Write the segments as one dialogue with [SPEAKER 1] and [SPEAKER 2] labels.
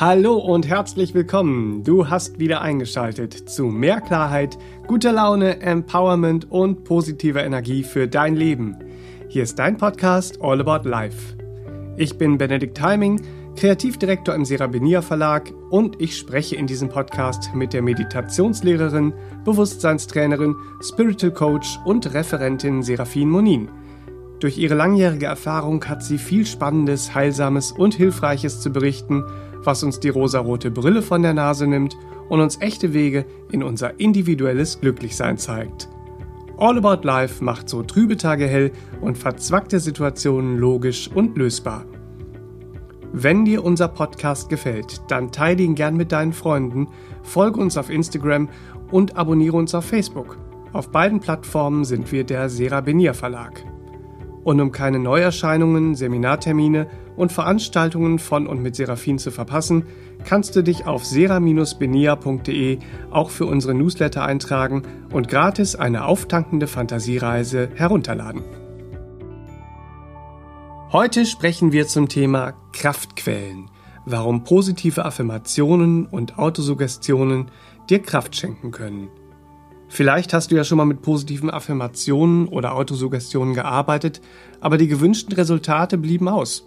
[SPEAKER 1] Hallo und herzlich willkommen. Du hast wieder eingeschaltet zu mehr Klarheit, guter Laune, Empowerment und positiver Energie für dein Leben. Hier ist dein Podcast All About Life. Ich bin Benedikt Heiming, Kreativdirektor im Serabenia Verlag und ich spreche in diesem Podcast mit der Meditationslehrerin, Bewusstseinstrainerin, Spiritual Coach und Referentin Serafin Monin. Durch ihre langjährige Erfahrung hat sie viel Spannendes, Heilsames und Hilfreiches zu berichten was uns die rosarote Brille von der Nase nimmt und uns echte Wege in unser individuelles Glücklichsein zeigt. All About Life macht so trübe Tage hell und verzwackte Situationen logisch und lösbar. Wenn dir unser Podcast gefällt, dann teile ihn gern mit deinen Freunden, folge uns auf Instagram und abonniere uns auf Facebook. Auf beiden Plattformen sind wir der Serabinier Verlag. Und um keine Neuerscheinungen, Seminartermine und Veranstaltungen von und mit Seraphin zu verpassen, kannst du dich auf sera-benia.de auch für unsere Newsletter eintragen und gratis eine auftankende Fantasiereise herunterladen. Heute sprechen wir zum Thema Kraftquellen, warum positive Affirmationen und Autosuggestionen dir Kraft schenken können. Vielleicht hast du ja schon mal mit positiven Affirmationen oder Autosuggestionen gearbeitet, aber die gewünschten Resultate blieben aus.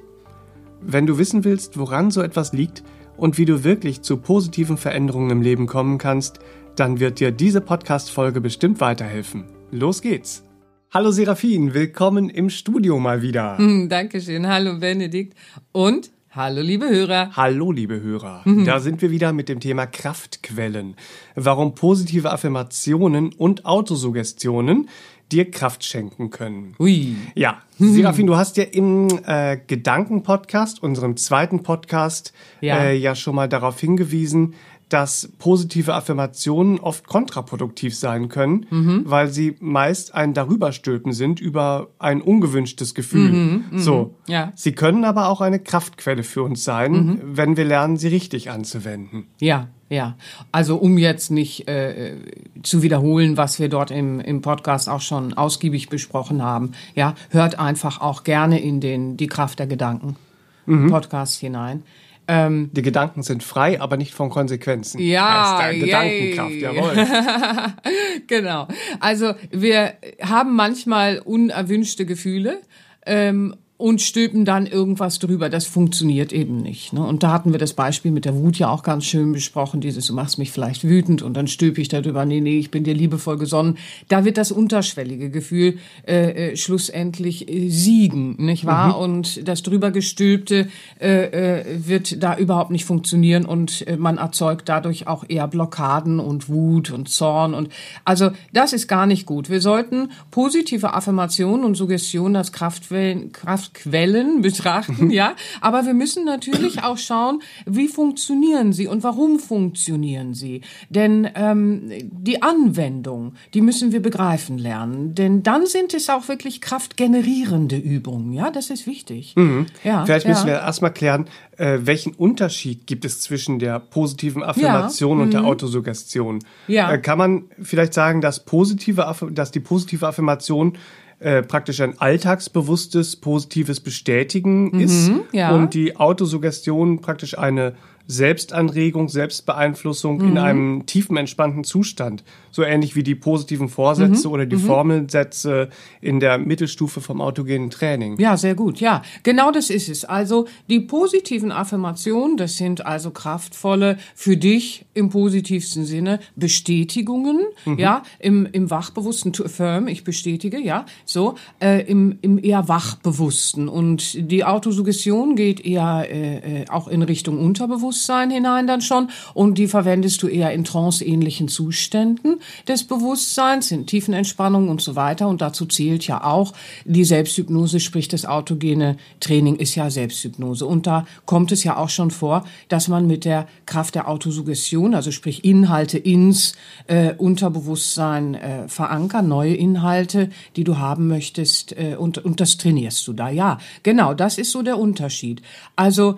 [SPEAKER 1] Wenn du wissen willst, woran so etwas liegt und wie du wirklich zu positiven Veränderungen im Leben kommen kannst, dann wird dir diese Podcast-Folge bestimmt weiterhelfen. Los geht's! Hallo Serafin, willkommen im Studio mal wieder.
[SPEAKER 2] Hm, Dankeschön. Hallo Benedikt. Und Hallo, liebe Hörer.
[SPEAKER 1] Hallo, liebe Hörer. Mhm. Da sind wir wieder mit dem Thema Kraftquellen. Warum positive Affirmationen und Autosuggestionen dir Kraft schenken können.
[SPEAKER 2] Ui.
[SPEAKER 1] Ja, mhm. Serafin, du hast ja im äh, Gedanken-Podcast, unserem zweiten Podcast, ja. Äh, ja schon mal darauf hingewiesen, dass positive Affirmationen oft kontraproduktiv sein können, mhm. weil sie meist ein Darüberstülpen sind über ein ungewünschtes Gefühl. Mhm, mh. So. Ja. Sie können aber auch eine Kraftquelle für uns sein, mhm. wenn wir lernen, sie richtig anzuwenden.
[SPEAKER 2] Ja, ja. Also um jetzt nicht äh, zu wiederholen, was wir dort im, im Podcast auch schon ausgiebig besprochen haben, ja, hört einfach auch gerne in den Die Kraft der Gedanken mhm. Podcast hinein.
[SPEAKER 1] Ähm, die Gedanken sind frei, aber nicht von Konsequenzen.
[SPEAKER 2] Ja,
[SPEAKER 1] heißt Gedankenkraft, jawohl.
[SPEAKER 2] genau. Also wir haben manchmal unerwünschte Gefühle. Ähm, und stülpen dann irgendwas drüber. Das funktioniert eben nicht. Ne? Und da hatten wir das Beispiel mit der Wut ja auch ganz schön besprochen, dieses, du machst mich vielleicht wütend und dann stülpe ich darüber, nee, nee, ich bin dir liebevoll gesonnen. Da wird das unterschwellige Gefühl äh, äh, schlussendlich äh, siegen, nicht wahr? Mhm. Und das drüber gestülpte äh, äh, wird da überhaupt nicht funktionieren und äh, man erzeugt dadurch auch eher Blockaden und Wut und Zorn und also das ist gar nicht gut. Wir sollten positive Affirmationen und Suggestionen als Kraftquellen, Kraft Quellen betrachten, ja. Aber wir müssen natürlich auch schauen, wie funktionieren sie und warum funktionieren sie. Denn ähm, die Anwendung, die müssen wir begreifen lernen. Denn dann sind es auch wirklich kraftgenerierende Übungen, ja. Das ist wichtig.
[SPEAKER 1] Mhm. Ja, Vielleicht müssen ja. wir erstmal klären, äh, welchen Unterschied gibt es zwischen der positiven Affirmation ja. und mhm. der Autosuggestion? Ja. Äh, kann man vielleicht sagen, dass positive, dass die positive Affirmation äh, praktisch ein alltagsbewusstes, positives Bestätigen mhm, ist ja. und die Autosuggestion praktisch eine Selbstanregung, Selbstbeeinflussung mhm. in einem tiefen entspannten Zustand. So ähnlich wie die positiven Vorsätze mhm. oder die mhm. Formelsätze in der Mittelstufe vom autogenen Training.
[SPEAKER 2] Ja, sehr gut. Ja, genau das ist es. Also die positiven Affirmationen, das sind also kraftvolle, für dich im positivsten Sinne Bestätigungen, mhm. ja, im, im wachbewussten to affirm, ich bestätige, ja, so, äh, im, im eher wachbewussten. Und die Autosuggestion geht eher äh, äh auch in Richtung Unterbewusstsein. Bewusstsein hinein dann schon und die verwendest du eher in tranceähnlichen Zuständen des Bewusstseins, in tiefen Entspannungen und so weiter. Und dazu zählt ja auch die Selbsthypnose, sprich das autogene Training ist ja Selbsthypnose. Und da kommt es ja auch schon vor, dass man mit der Kraft der Autosuggestion, also sprich Inhalte ins äh, Unterbewusstsein äh, verankern, neue Inhalte, die du haben möchtest, äh, und, und das trainierst du da. Ja, genau, das ist so der Unterschied. Also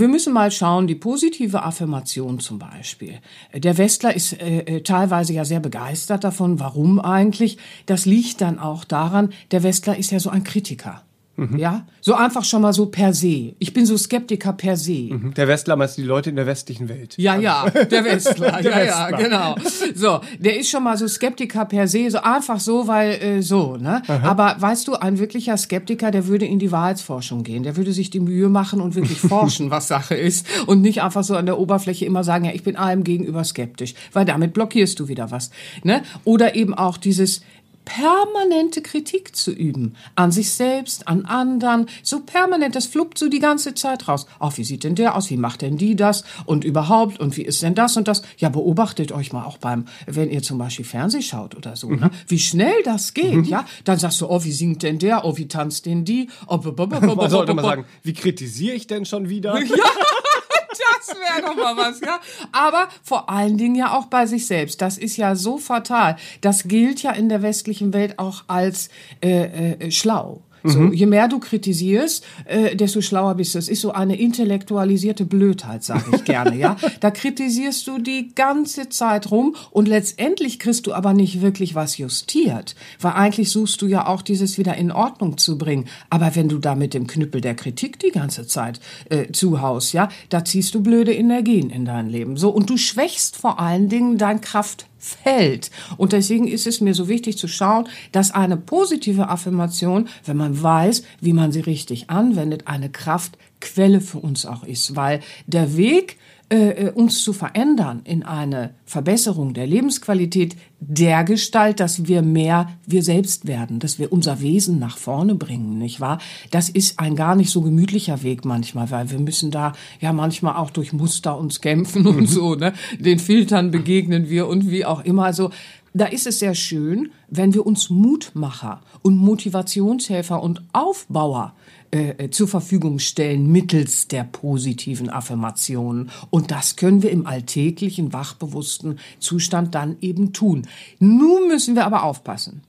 [SPEAKER 2] wir müssen mal schauen, die positive Affirmation zum Beispiel. Der Westler ist äh, äh, teilweise ja sehr begeistert davon. Warum eigentlich? Das liegt dann auch daran, der Westler ist ja so ein Kritiker. Mhm. Ja, so einfach schon mal so per se. Ich bin so Skeptiker per se.
[SPEAKER 1] Mhm. Der Westler meinst die Leute in der westlichen Welt.
[SPEAKER 2] Ja, ja, der Westler. der ja, Westler. ja, genau. So, der ist schon mal so Skeptiker per se, so einfach so, weil äh, so, ne? Aha. Aber weißt du, ein wirklicher Skeptiker, der würde in die Wahrheitsforschung gehen. Der würde sich die Mühe machen und wirklich forschen, was Sache ist und nicht einfach so an der Oberfläche immer sagen, ja, ich bin allem gegenüber skeptisch, weil damit blockierst du wieder was, ne? Oder eben auch dieses permanente Kritik zu üben. An sich selbst, an anderen. So permanent, das fluppt so die ganze Zeit raus. Ach, wie sieht denn der aus? Wie macht denn die das? Und überhaupt? Und wie ist denn das und das? Ja, beobachtet euch mal auch beim, wenn ihr zum Beispiel Fernseh schaut oder so, ne? mhm. ne? Wie schnell das geht, mhm. ja? Dann sagst du, oh, wie singt denn der? Oh, wie tanzt denn die? Oh,
[SPEAKER 1] Man sollte mal sagen, wie kritisiere ich denn schon wieder?
[SPEAKER 2] Ja. das wäre doch mal was, ja. Aber vor allen Dingen ja auch bei sich selbst. Das ist ja so fatal. Das gilt ja in der westlichen Welt auch als äh, äh, schlau. So, mhm. je mehr du kritisierst, äh, desto schlauer bist du. Es ist so eine intellektualisierte Blödheit, sage ich gerne, ja. Da kritisierst du die ganze Zeit rum und letztendlich kriegst du aber nicht wirklich was justiert, weil eigentlich suchst du ja auch dieses wieder in Ordnung zu bringen. Aber wenn du da mit dem Knüppel der Kritik die ganze Zeit äh, zuhaust, ja, da ziehst du blöde Energien in dein Leben. So und du schwächst vor allen Dingen dein Kraft fällt. Und deswegen ist es mir so wichtig zu schauen, dass eine positive Affirmation, wenn man weiß, wie man sie richtig anwendet, eine Kraftquelle für uns auch ist. Weil der Weg äh, äh, uns zu verändern in eine Verbesserung der Lebensqualität der Gestalt, dass wir mehr wir selbst werden, dass wir unser Wesen nach vorne bringen, nicht wahr? Das ist ein gar nicht so gemütlicher Weg manchmal, weil wir müssen da ja manchmal auch durch Muster uns kämpfen und mhm. so, ne? Den Filtern begegnen wir und wie auch immer. Also da ist es sehr schön, wenn wir uns Mutmacher und Motivationshelfer und Aufbauer äh, zur Verfügung stellen mittels der positiven Affirmationen. Und das können wir im alltäglichen, wachbewussten Zustand dann eben tun. Nun müssen wir aber aufpassen.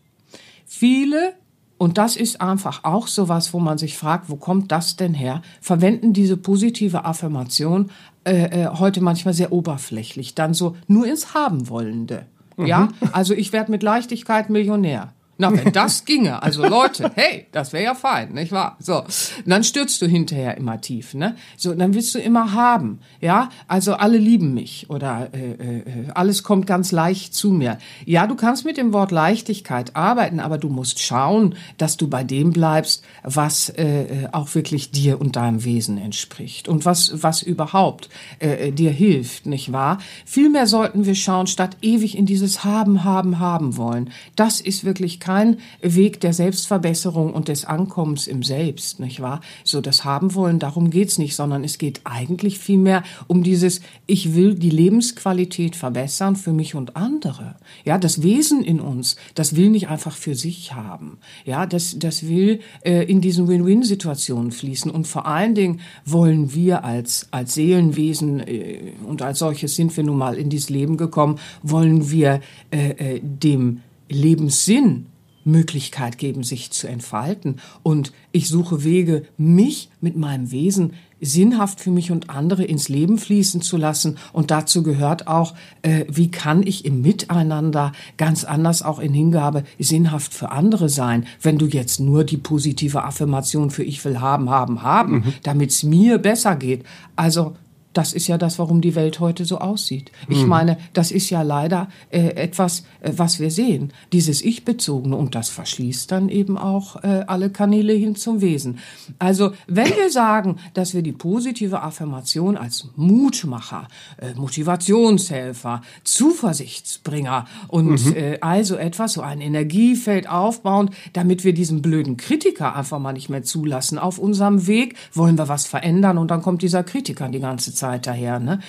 [SPEAKER 2] Viele und das ist einfach auch sowas, wo man sich fragt, wo kommt das denn her? Verwenden diese positive Affirmation äh, äh, heute manchmal sehr oberflächlich, dann so nur ins Haben wollende. Mhm. Ja, also ich werde mit Leichtigkeit Millionär. Na, wenn das ginge, also Leute, hey, das wäre ja fein, nicht wahr? So, und dann stürzt du hinterher immer tief, ne? So, dann willst du immer haben, ja? Also alle lieben mich oder äh, äh, alles kommt ganz leicht zu mir. Ja, du kannst mit dem Wort Leichtigkeit arbeiten, aber du musst schauen, dass du bei dem bleibst, was äh, äh auch wirklich dir und deinem Wesen entspricht und was was überhaupt äh, äh, dir hilft, nicht wahr? Vielmehr sollten wir schauen, statt ewig in dieses Haben, Haben, Haben wollen. Das ist wirklich kein Weg der Selbstverbesserung und des Ankommens im Selbst, nicht wahr? So das haben wollen, darum geht's nicht, sondern es geht eigentlich vielmehr um dieses, ich will die Lebensqualität verbessern für mich und andere. Ja, das Wesen in uns, das will nicht einfach für sich haben. Ja, das, das will äh, in diesen Win-Win-Situationen fließen. Und vor allen Dingen wollen wir als, als Seelenwesen, äh, und als solches sind wir nun mal in dieses Leben gekommen, wollen wir äh, äh dem Lebenssinn Möglichkeit geben, sich zu entfalten. Und ich suche Wege, mich mit meinem Wesen sinnhaft für mich und andere ins Leben fließen zu lassen. Und dazu gehört auch, äh, wie kann ich im Miteinander ganz anders auch in Hingabe sinnhaft für andere sein, wenn du jetzt nur die positive Affirmation für ich will haben, haben, haben, mhm. damit es mir besser geht. Also das ist ja das, warum die Welt heute so aussieht. Ich mhm. meine, das ist ja leider äh, etwas, äh, was wir sehen, dieses Ich-bezogene und das verschließt dann eben auch äh, alle Kanäle hin zum Wesen. Also, wenn wir sagen, dass wir die positive Affirmation als Mutmacher, äh, Motivationshelfer, Zuversichtsbringer und mhm. äh, also etwas, so ein Energiefeld aufbauen, damit wir diesen blöden Kritiker einfach mal nicht mehr zulassen auf unserem Weg, wollen wir was verändern und dann kommt dieser Kritiker die ganze Zeit Zeit daher. Ne?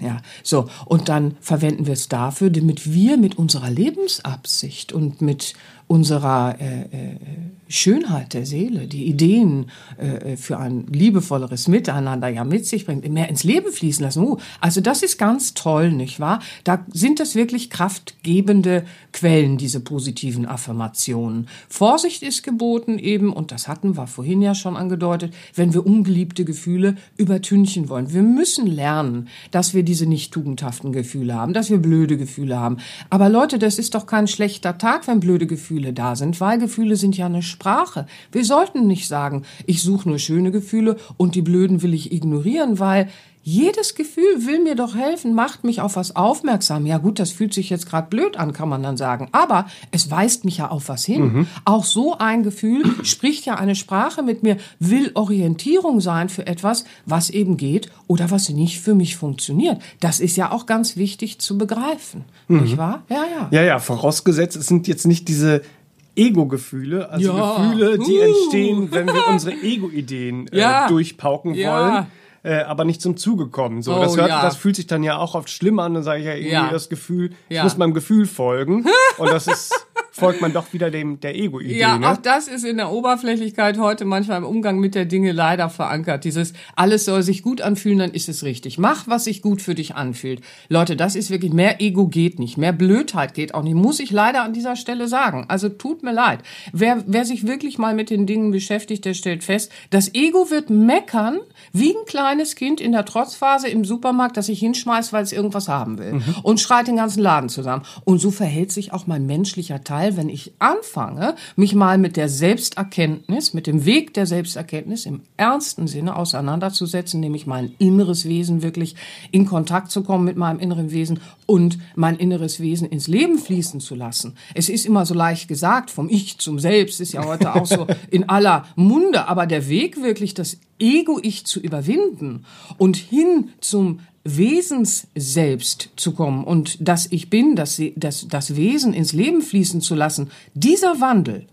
[SPEAKER 2] Ja, so. Und dann verwenden wir es dafür, damit wir mit unserer Lebensabsicht und mit unserer äh, äh, Schönheit der Seele, die Ideen äh, für ein liebevolleres Miteinander ja mit sich bringt, mehr ins Leben fließen lassen. Uh, also das ist ganz toll, nicht wahr? Da sind das wirklich kraftgebende Quellen, diese positiven Affirmationen. Vorsicht ist geboten eben, und das hatten wir vorhin ja schon angedeutet, wenn wir ungeliebte Gefühle übertünchen wollen. Wir müssen lernen, dass wir diese nicht tugendhaften Gefühle haben, dass wir blöde Gefühle haben. Aber Leute, das ist doch kein schlechter Tag, wenn blöde Gefühle Gefühle da sind, weil Gefühle sind ja eine Sprache. Wir sollten nicht sagen, ich suche nur schöne Gefühle und die blöden will ich ignorieren, weil jedes Gefühl will mir doch helfen, macht mich auf was aufmerksam. Ja gut, das fühlt sich jetzt gerade blöd an, kann man dann sagen. Aber es weist mich ja auf was hin. Mhm. Auch so ein Gefühl spricht ja eine Sprache mit mir, will Orientierung sein für etwas, was eben geht oder was nicht für mich funktioniert. Das ist ja auch ganz wichtig zu begreifen. Mhm. Nicht wahr?
[SPEAKER 1] Ja, ja. Ja, ja, vorausgesetzt, es sind jetzt nicht diese Ego-Gefühle, also ja. Gefühle, die uh. entstehen, wenn wir unsere Ego-Ideen äh, ja. durchpauken ja. wollen äh, aber nicht zum Zuge kommen. So, oh, das, hört, ja. das fühlt sich dann ja auch oft schlimm an. Dann sage ich ja irgendwie ja. das Gefühl, ich muss meinem Gefühl folgen. Und das ist folgt man doch wieder dem der Ego-Idee.
[SPEAKER 2] Ja,
[SPEAKER 1] ne?
[SPEAKER 2] auch das ist in der Oberflächlichkeit heute manchmal im Umgang mit der Dinge leider verankert. Dieses alles soll sich gut anfühlen, dann ist es richtig. Mach, was sich gut für dich anfühlt. Leute, das ist wirklich mehr Ego geht nicht, mehr Blödheit geht auch nicht. Muss ich leider an dieser Stelle sagen. Also tut mir leid. Wer wer sich wirklich mal mit den Dingen beschäftigt, der stellt fest, das Ego wird meckern wie ein kleines Kind in der Trotzphase im Supermarkt, das sich hinschmeißt, weil es irgendwas haben will mhm. und schreit den ganzen Laden zusammen. Und so verhält sich auch mein menschlicher Teil weil wenn ich anfange, mich mal mit der Selbsterkenntnis, mit dem Weg der Selbsterkenntnis im ernsten Sinne auseinanderzusetzen, nämlich mein inneres Wesen wirklich in Kontakt zu kommen mit meinem inneren Wesen und mein inneres Wesen ins Leben fließen zu lassen. Es ist immer so leicht gesagt, vom Ich zum Selbst ist ja heute auch so in aller Munde, aber der Weg wirklich das Ego-Ich zu überwinden und hin zum Wesens selbst zu kommen und das Ich bin, das, das, das Wesen ins Leben fließen zu lassen, dieser Wandel,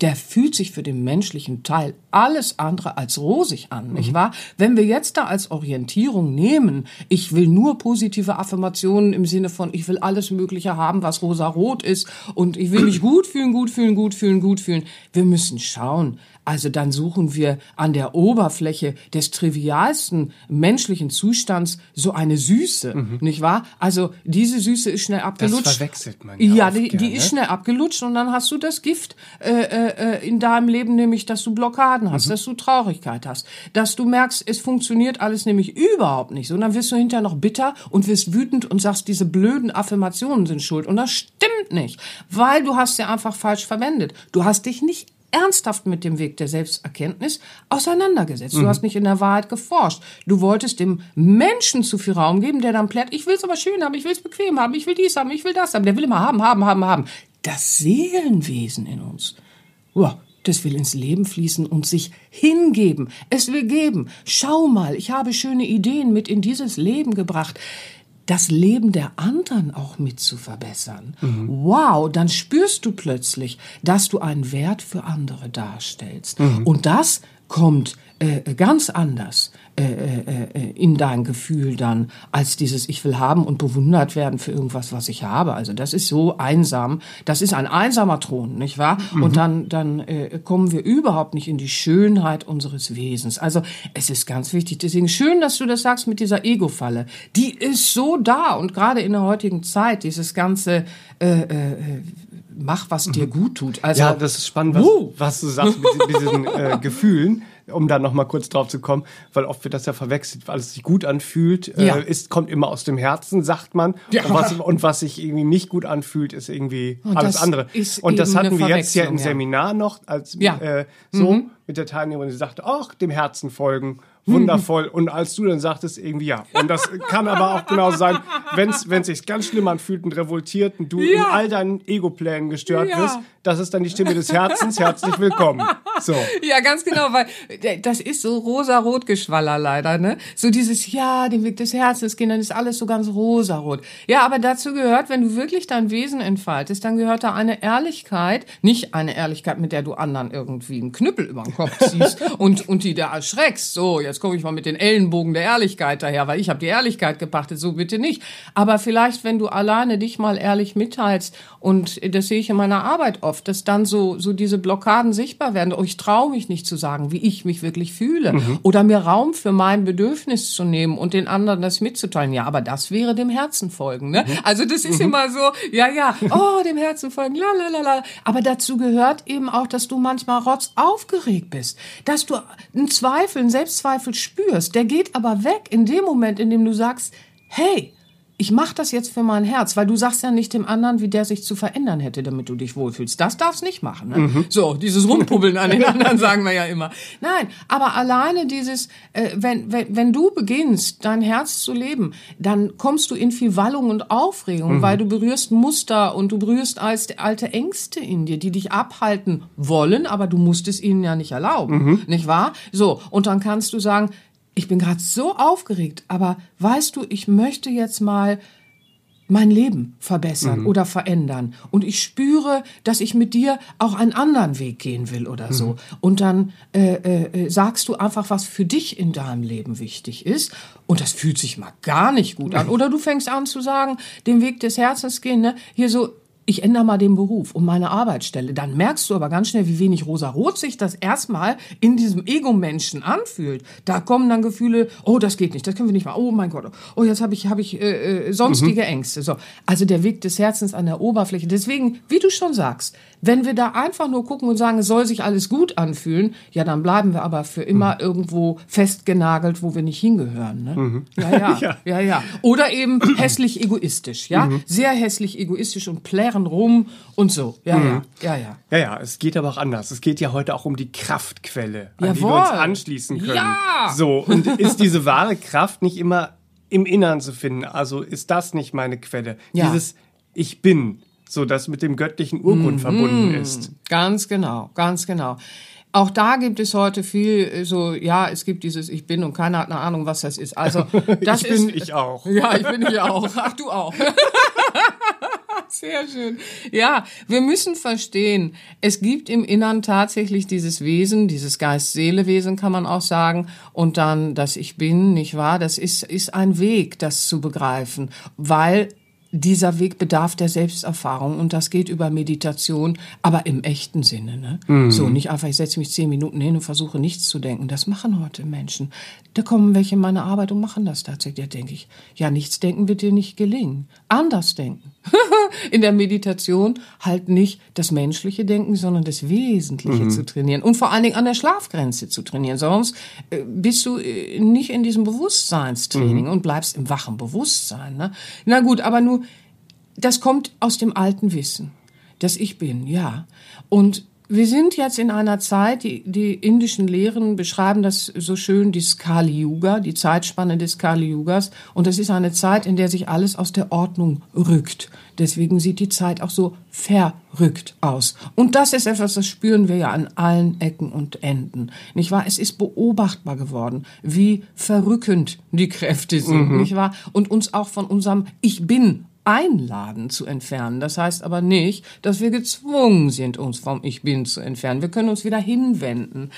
[SPEAKER 2] der fühlt sich für den menschlichen Teil alles andere als rosig an, mhm. nicht wahr? Wenn wir jetzt da als Orientierung nehmen, ich will nur positive Affirmationen im Sinne von, ich will alles Mögliche haben, was rosa-rot ist und ich will mich gut fühlen, gut fühlen, gut fühlen, gut fühlen. Wir müssen schauen, also dann suchen wir an der Oberfläche des trivialsten menschlichen Zustands so eine Süße, mhm. nicht wahr? Also diese Süße ist schnell abgelutscht. Das
[SPEAKER 1] verwechselt man
[SPEAKER 2] ja. Ja, die, die ist schnell abgelutscht und dann hast du das Gift äh, äh, in deinem Leben, nämlich, dass du Blockaden hast, mhm. dass du Traurigkeit hast, dass du merkst, es funktioniert alles nämlich überhaupt nicht so. Und dann wirst du hinterher noch bitter und wirst wütend und sagst, diese blöden Affirmationen sind schuld. Und das stimmt nicht, weil du hast sie einfach falsch verwendet. Du hast dich nicht ernsthaft mit dem Weg der Selbsterkenntnis auseinandergesetzt. Du mhm. hast nicht in der Wahrheit geforscht. Du wolltest dem Menschen zu viel Raum geben, der dann plärt, ich will es aber schön haben, ich will es bequem haben, ich will dies haben, ich will das haben. Der will immer haben, haben, haben, haben. Das Seelenwesen in uns, wow, das will ins Leben fließen und sich hingeben. Es will geben. Schau mal, ich habe schöne Ideen mit in dieses Leben gebracht das Leben der anderen auch mit zu verbessern. Mhm. Wow, dann spürst du plötzlich, dass du einen Wert für andere darstellst. Mhm. Und das kommt äh, ganz anders in dein Gefühl dann als dieses Ich will haben und bewundert werden für irgendwas, was ich habe. Also das ist so einsam. Das ist ein einsamer Thron, nicht wahr? Mhm. Und dann dann äh, kommen wir überhaupt nicht in die Schönheit unseres Wesens. Also es ist ganz wichtig. Deswegen schön, dass du das sagst mit dieser Ego-Falle. Die ist so da und gerade in der heutigen Zeit dieses ganze äh, äh, mach, was dir mhm. gut tut.
[SPEAKER 1] Also, ja, das ist spannend, was, uh. was du sagst mit, mit diesen äh, Gefühlen um da noch mal kurz drauf zu kommen, weil oft wird das ja verwechselt, weil es sich gut anfühlt, äh, ja. äh, ist, kommt immer aus dem Herzen, sagt man. Ja. Und, was, und was sich irgendwie nicht gut anfühlt, ist irgendwie und alles andere. Und das hatten wir jetzt ja im Seminar noch, als ja. äh, so mhm. mit der Teilnehmerin, die sagte, ach, dem Herzen folgen wundervoll. Und als du dann sagtest, irgendwie ja. Und das kann aber auch genauso sein, wenn es sich ganz schlimm anfühlt und revoltiert und du ja. in all deinen Ego-Plänen gestört ja. wirst, das ist dann die Stimme des Herzens. Herzlich willkommen. So.
[SPEAKER 2] Ja, ganz genau, weil äh, das ist so rosa-rot Geschwaller leider, ne? So dieses, ja, den Weg des Herzens gehen, dann ist alles so ganz rosarot. Ja, aber dazu gehört, wenn du wirklich dein Wesen entfaltest, dann gehört da eine Ehrlichkeit, nicht eine Ehrlichkeit, mit der du anderen irgendwie einen Knüppel über den Kopf ziehst und, und die da erschreckst. So, jetzt komme ich mal mit den Ellenbogen der Ehrlichkeit daher, weil ich habe die Ehrlichkeit gepachtet, so bitte nicht. Aber vielleicht, wenn du alleine dich mal ehrlich mitteilst und das sehe ich in meiner Arbeit oft, dass dann so, so diese Blockaden sichtbar werden. Oh, ich traue mich nicht zu sagen, wie ich mich wirklich fühle. Mhm. Oder mir Raum für mein Bedürfnis zu nehmen und den anderen das mitzuteilen. Ja, aber das wäre dem Herzen folgen. Ne? Mhm. Also das ist mhm. immer so, ja, ja, oh, dem Herzen folgen, la, la, la, la. Aber dazu gehört eben auch, dass du manchmal rotz aufgeregt bist. Dass du einen Zweifel, einen Selbstzweifel spürst. Der geht aber weg in dem Moment, in dem du sagst, hey, ich mache das jetzt für mein Herz, weil du sagst ja nicht dem anderen, wie der sich zu verändern hätte, damit du dich wohlfühlst. Das darfst nicht machen. Ne? Mhm. So, dieses Rumpubbeln an den anderen sagen wir ja immer. Nein, aber alleine dieses, äh, wenn, wenn, wenn du beginnst, dein Herz zu leben, dann kommst du in viel Wallung und Aufregung, mhm. weil du berührst Muster und du berührst alte Ängste in dir, die dich abhalten wollen, aber du musst es ihnen ja nicht erlauben, mhm. nicht wahr? So, und dann kannst du sagen, ich bin gerade so aufgeregt, aber weißt du, ich möchte jetzt mal mein Leben verbessern mhm. oder verändern. Und ich spüre, dass ich mit dir auch einen anderen Weg gehen will oder so. Mhm. Und dann äh, äh, sagst du einfach, was für dich in deinem Leben wichtig ist. Und das fühlt sich mal gar nicht gut an. Oder du fängst an zu sagen, den Weg des Herzens gehen, ne? Hier so, ich ändere mal den Beruf und meine Arbeitsstelle, dann merkst du aber ganz schnell, wie wenig rosarot sich das erstmal in diesem Ego-Menschen anfühlt. Da kommen dann Gefühle, oh, das geht nicht, das können wir nicht machen, oh mein Gott, oh, jetzt habe ich, hab ich äh, äh, sonstige mhm. Ängste. So. Also der Weg des Herzens an der Oberfläche. Deswegen, wie du schon sagst, wenn wir da einfach nur gucken und sagen, es soll sich alles gut anfühlen, ja, dann bleiben wir aber für immer mhm. irgendwo festgenagelt, wo wir nicht hingehören. Ne? Mhm. Ja, ja, ja, ja, ja. Oder eben hässlich egoistisch, ja, mhm. sehr hässlich egoistisch und plären rum und so. Ja, ja, mhm. ja, ja.
[SPEAKER 1] Ja, ja, es geht aber auch anders. Es geht ja heute auch um die Kraftquelle, an Jawohl. die wir uns anschließen können. Ja. So, und ist diese wahre Kraft nicht immer im Innern zu finden? Also ist das nicht meine Quelle? Ja. Dieses Ich bin so das mit dem göttlichen Urgrund mhm. verbunden ist.
[SPEAKER 2] Ganz genau, ganz genau. Auch da gibt es heute viel äh, so, ja, es gibt dieses Ich bin und keiner hat eine Ahnung, was das ist. Also das
[SPEAKER 1] ich bin
[SPEAKER 2] ist,
[SPEAKER 1] ich auch.
[SPEAKER 2] Ja, ich bin ich auch. Ach, du auch. Sehr schön. Ja, wir müssen verstehen, es gibt im Innern tatsächlich dieses Wesen, dieses Geist-Seele-Wesen kann man auch sagen, und dann das Ich bin, nicht wahr? Das ist, ist ein Weg, das zu begreifen, weil dieser Weg bedarf der Selbsterfahrung und das geht über Meditation, aber im echten Sinne. Ne? Mhm. So, nicht einfach, ich setze mich zehn Minuten hin und versuche nichts zu denken. Das machen heute Menschen. Da kommen welche in meine Arbeit und machen das tatsächlich. Da denke ich, ja, nichts denken wird dir nicht gelingen. Anders denken. in der Meditation halt nicht das menschliche Denken, sondern das Wesentliche mhm. zu trainieren und vor allen Dingen an der Schlafgrenze zu trainieren. Sonst äh, bist du äh, nicht in diesem Bewusstseinstraining mhm. und bleibst im wachen Bewusstsein. Ne? Na gut, aber nur, das kommt aus dem alten Wissen, dass ich bin, ja. Und wir sind jetzt in einer Zeit, die, die indischen Lehren beschreiben das so schön, die Skali Yuga, die Zeitspanne des Kali Yugas. Und das ist eine Zeit, in der sich alles aus der Ordnung rückt. Deswegen sieht die Zeit auch so verrückt aus. Und das ist etwas, das spüren wir ja an allen Ecken und Enden. Nicht wahr? Es ist beobachtbar geworden, wie verrückend die Kräfte sind, mhm. nicht wahr? Und uns auch von unserem Ich bin einladen zu entfernen. Das heißt aber nicht, dass wir gezwungen sind, uns vom Ich Bin zu entfernen. Wir können uns wieder hinwenden.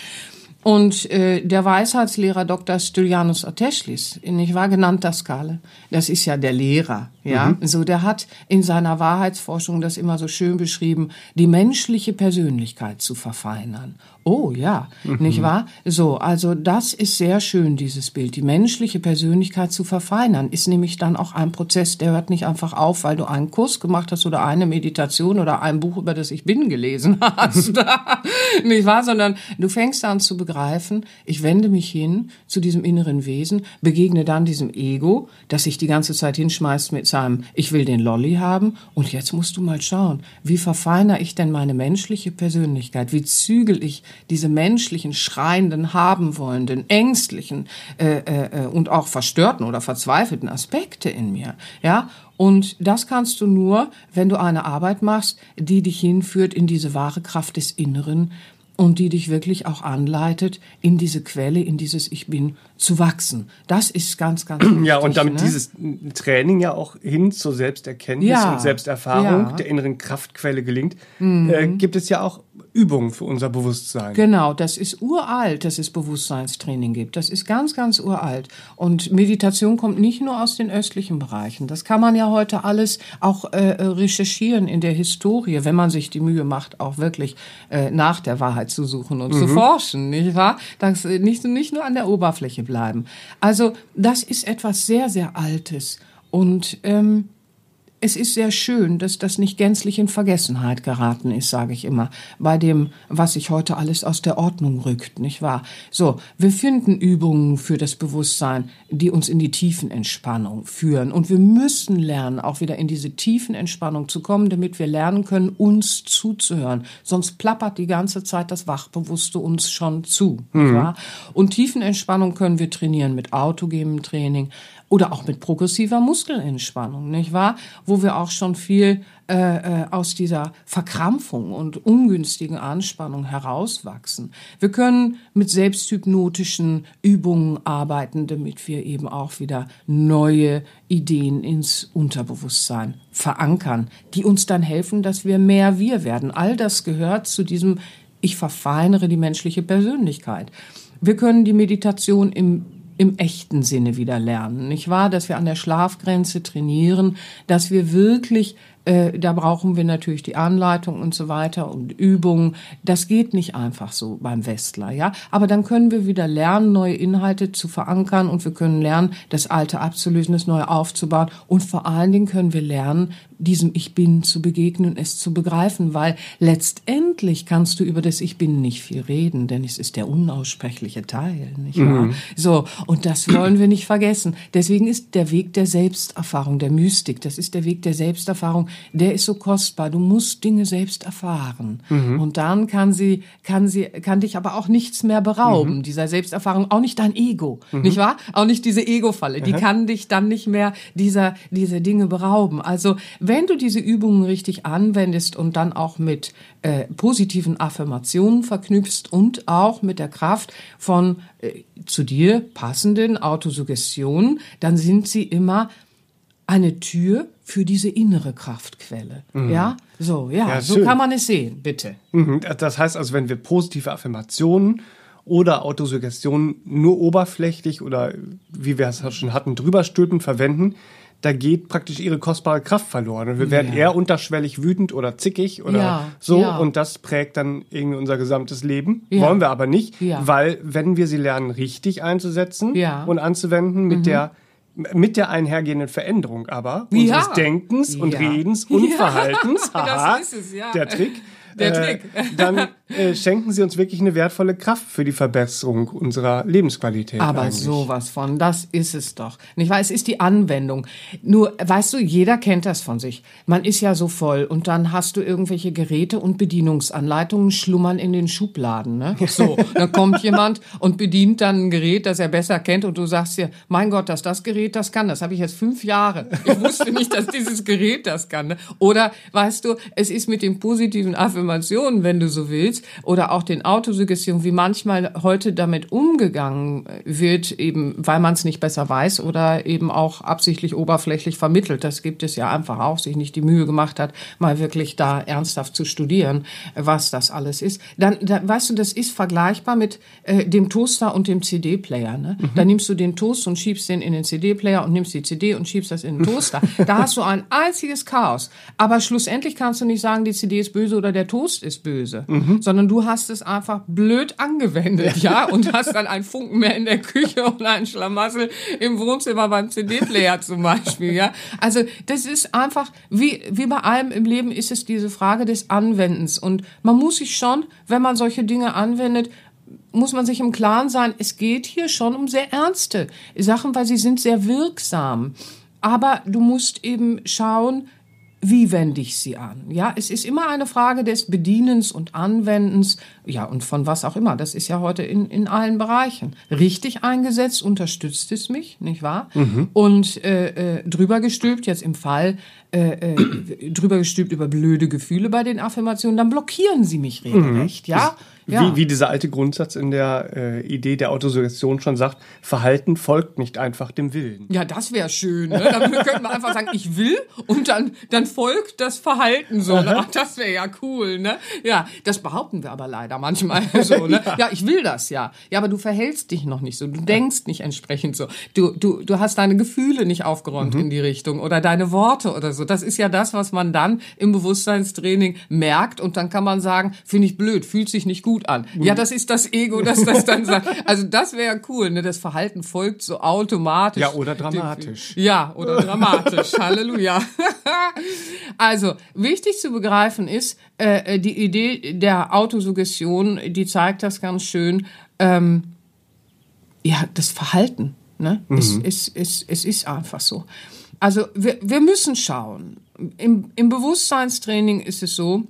[SPEAKER 2] Und äh, der Weisheitslehrer Dr. Stylianus Ateschlis, nicht wahr genannt Daskale, das ist ja der Lehrer, ja, mhm. so der hat in seiner Wahrheitsforschung das immer so schön beschrieben, die menschliche Persönlichkeit zu verfeinern. Oh ja, mhm. nicht wahr? So, also das ist sehr schön, dieses Bild. Die menschliche Persönlichkeit zu verfeinern ist nämlich dann auch ein Prozess, der hört nicht einfach auf, weil du einen Kurs gemacht hast oder eine Meditation oder ein Buch über das Ich Bin gelesen hast. nicht wahr? Sondern du fängst an zu begreifen, ich wende mich hin zu diesem inneren Wesen, begegne dann diesem Ego, das sich die ganze Zeit hinschmeißt mit seinem Ich will den Lolly haben und jetzt musst du mal schauen, wie verfeiner ich denn meine menschliche Persönlichkeit? Wie zügel ich diese menschlichen, schreienden, haben wollenden, ängstlichen äh, äh, und auch verstörten oder verzweifelten Aspekte in mir. Ja, und das kannst du nur, wenn du eine Arbeit machst, die dich hinführt in diese wahre Kraft des Inneren, und die dich wirklich auch anleitet, in diese Quelle, in dieses Ich Bin zu wachsen. Das ist ganz, ganz wichtig.
[SPEAKER 1] Ja, und damit ne? dieses Training ja auch hin zur Selbsterkenntnis ja. und Selbsterfahrung ja. der inneren Kraftquelle gelingt, mhm. äh, gibt es ja auch Übungen für unser Bewusstsein.
[SPEAKER 2] Genau, das ist uralt, dass es Bewusstseinstraining gibt. Das ist ganz, ganz uralt. Und Meditation kommt nicht nur aus den östlichen Bereichen. Das kann man ja heute alles auch äh, recherchieren in der Historie, wenn man sich die Mühe macht, auch wirklich äh, nach der Wahrheit zu suchen und mhm. zu forschen, nicht wahr? Das äh, nicht, nicht nur an der Oberfläche bleiben. Also das ist etwas sehr, sehr Altes. Und ähm, es ist sehr schön, dass das nicht gänzlich in Vergessenheit geraten ist, sage ich immer, bei dem, was sich heute alles aus der Ordnung rückt, nicht wahr? So, wir finden Übungen für das Bewusstsein, die uns in die Tiefenentspannung führen. Und wir müssen lernen, auch wieder in diese Tiefenentspannung zu kommen, damit wir lernen können, uns zuzuhören. Sonst plappert die ganze Zeit das Wachbewusste uns schon zu. Mhm. Und Tiefenentspannung können wir trainieren mit autogenem Training oder auch mit progressiver Muskelentspannung, nicht wahr? Wo wir auch schon viel äh, äh, aus dieser Verkrampfung und ungünstigen Anspannung herauswachsen. Wir können mit selbsthypnotischen Übungen arbeiten, damit wir eben auch wieder neue Ideen ins Unterbewusstsein verankern, die uns dann helfen, dass wir mehr wir werden. All das gehört zu diesem ich verfeinere die menschliche Persönlichkeit. Wir können die Meditation im im echten Sinne wieder lernen, nicht wahr? Dass wir an der Schlafgrenze trainieren, dass wir wirklich äh, da brauchen wir natürlich die Anleitung und so weiter und Übungen. Das geht nicht einfach so beim Westler, ja. Aber dann können wir wieder lernen, neue Inhalte zu verankern und wir können lernen, das Alte abzulösen, das Neue aufzubauen und vor allen Dingen können wir lernen, diesem Ich Bin zu begegnen, es zu begreifen, weil letztendlich kannst du über das Ich Bin nicht viel reden, denn es ist der unaussprechliche Teil, nicht wahr? Mhm. So, und das wollen wir nicht vergessen. Deswegen ist der Weg der Selbsterfahrung, der Mystik, das ist der Weg der Selbsterfahrung, der ist so kostbar. Du musst Dinge selbst erfahren. Mhm. Und dann kann sie, kann sie, kann dich aber auch nichts mehr berauben, mhm. dieser Selbsterfahrung, auch nicht dein Ego, mhm. nicht wahr? Auch nicht diese Ego-Falle, die kann dich dann nicht mehr dieser, diese Dinge berauben. Also, wenn du diese Übungen richtig anwendest und dann auch mit äh, positiven Affirmationen verknüpfst und auch mit der Kraft von äh, zu dir passenden Autosuggestionen, dann sind sie immer eine Tür für diese innere Kraftquelle. Mhm. Ja, so, ja, ja so kann man es sehen, bitte.
[SPEAKER 1] Mhm. Das heißt also, wenn wir positive Affirmationen oder Autosuggestionen nur oberflächlich oder wie wir es schon hatten, drüber stülpen verwenden, da geht praktisch ihre kostbare Kraft verloren. Und wir werden ja. eher unterschwellig wütend oder zickig oder ja, so. Ja. Und das prägt dann irgendwie unser gesamtes Leben. Wollen wir aber nicht, weil wenn wir sie lernen, richtig einzusetzen und anzuwenden mit mhm. der mit der einhergehenden Veränderung aber unseres Denkens und Redens und Verhaltens, haha, es, der Trick, der äh, Trick. dann äh, schenken sie uns wirklich eine wertvolle Kraft für die Verbesserung unserer Lebensqualität.
[SPEAKER 2] Aber eigentlich. sowas von, das ist es doch. Nicht wahr? Es ist die Anwendung. Nur, weißt du, jeder kennt das von sich. Man ist ja so voll und dann hast du irgendwelche Geräte und Bedienungsanleitungen schlummern in den Schubladen. Ne? So, dann kommt jemand und bedient dann ein Gerät, das er besser kennt und du sagst dir, mein Gott, dass das Gerät das kann, das habe ich jetzt fünf Jahre. Ich wusste nicht, dass dieses Gerät das kann. Ne? Oder, weißt du, es ist mit den positiven Affirmationen, wenn du so willst, oder auch den Autosuggestionen, wie manchmal heute damit umgegangen wird, eben weil man es nicht besser weiß oder eben auch absichtlich oberflächlich vermittelt. Das gibt es ja einfach auch, sich nicht die Mühe gemacht hat, mal wirklich da ernsthaft zu studieren, was das alles ist. Dann, da, weißt du, das ist vergleichbar mit äh, dem Toaster und dem CD-Player. Ne? Mhm. Da nimmst du den Toast und schiebst den in den CD-Player und nimmst die CD und schiebst das in den Toaster. da hast du ein einziges Chaos. Aber schlussendlich kannst du nicht sagen, die CD ist böse oder der Toast ist böse, mhm sondern du hast es einfach blöd angewendet, ja, und hast dann einen Funken mehr in der Küche und einen Schlamassel im Wohnzimmer beim CD-Player zum Beispiel, ja. Also das ist einfach, wie, wie bei allem im Leben ist es diese Frage des Anwendens und man muss sich schon, wenn man solche Dinge anwendet, muss man sich im Klaren sein, es geht hier schon um sehr ernste Sachen, weil sie sind sehr wirksam. Aber du musst eben schauen, wie wende ich sie an? Ja, es ist immer eine Frage des Bedienens und Anwendens, ja, und von was auch immer. Das ist ja heute in, in allen Bereichen. Richtig eingesetzt unterstützt es mich, nicht wahr? Mhm. Und äh, äh, drüber gestülpt, jetzt im Fall, äh, äh, drüber gestülpt über blöde Gefühle bei den Affirmationen, dann blockieren sie mich regelrecht, mhm. ja?
[SPEAKER 1] Ja. Wie, wie dieser alte Grundsatz in der äh, Idee der Autosuggestion schon sagt, Verhalten folgt nicht einfach dem Willen.
[SPEAKER 2] Ja, das wäre schön. Ne? Dann könnte man einfach sagen, ich will und dann, dann folgt das Verhalten so. Ne? Ach, das wäre ja cool. Ne? Ja, das behaupten wir aber leider manchmal so. Ne? ja. ja, ich will das ja. Ja, aber du verhältst dich noch nicht so. Du denkst nicht entsprechend so. Du, du, du hast deine Gefühle nicht aufgeräumt mhm. in die Richtung oder deine Worte oder so. Das ist ja das, was man dann im Bewusstseinstraining merkt und dann kann man sagen, finde ich blöd, fühlt sich nicht gut an. Ja, das ist das Ego, das das dann sagt. Also das wäre cool, ne? Das Verhalten folgt so automatisch.
[SPEAKER 1] Ja, oder dramatisch.
[SPEAKER 2] Ja, oder dramatisch. Halleluja. also wichtig zu begreifen ist äh, die Idee der Autosuggestion, die zeigt das ganz schön. Ähm, ja, das Verhalten. Ne? Mhm. Es, es, es, es ist einfach so. Also wir, wir müssen schauen. Im, Im Bewusstseinstraining ist es so,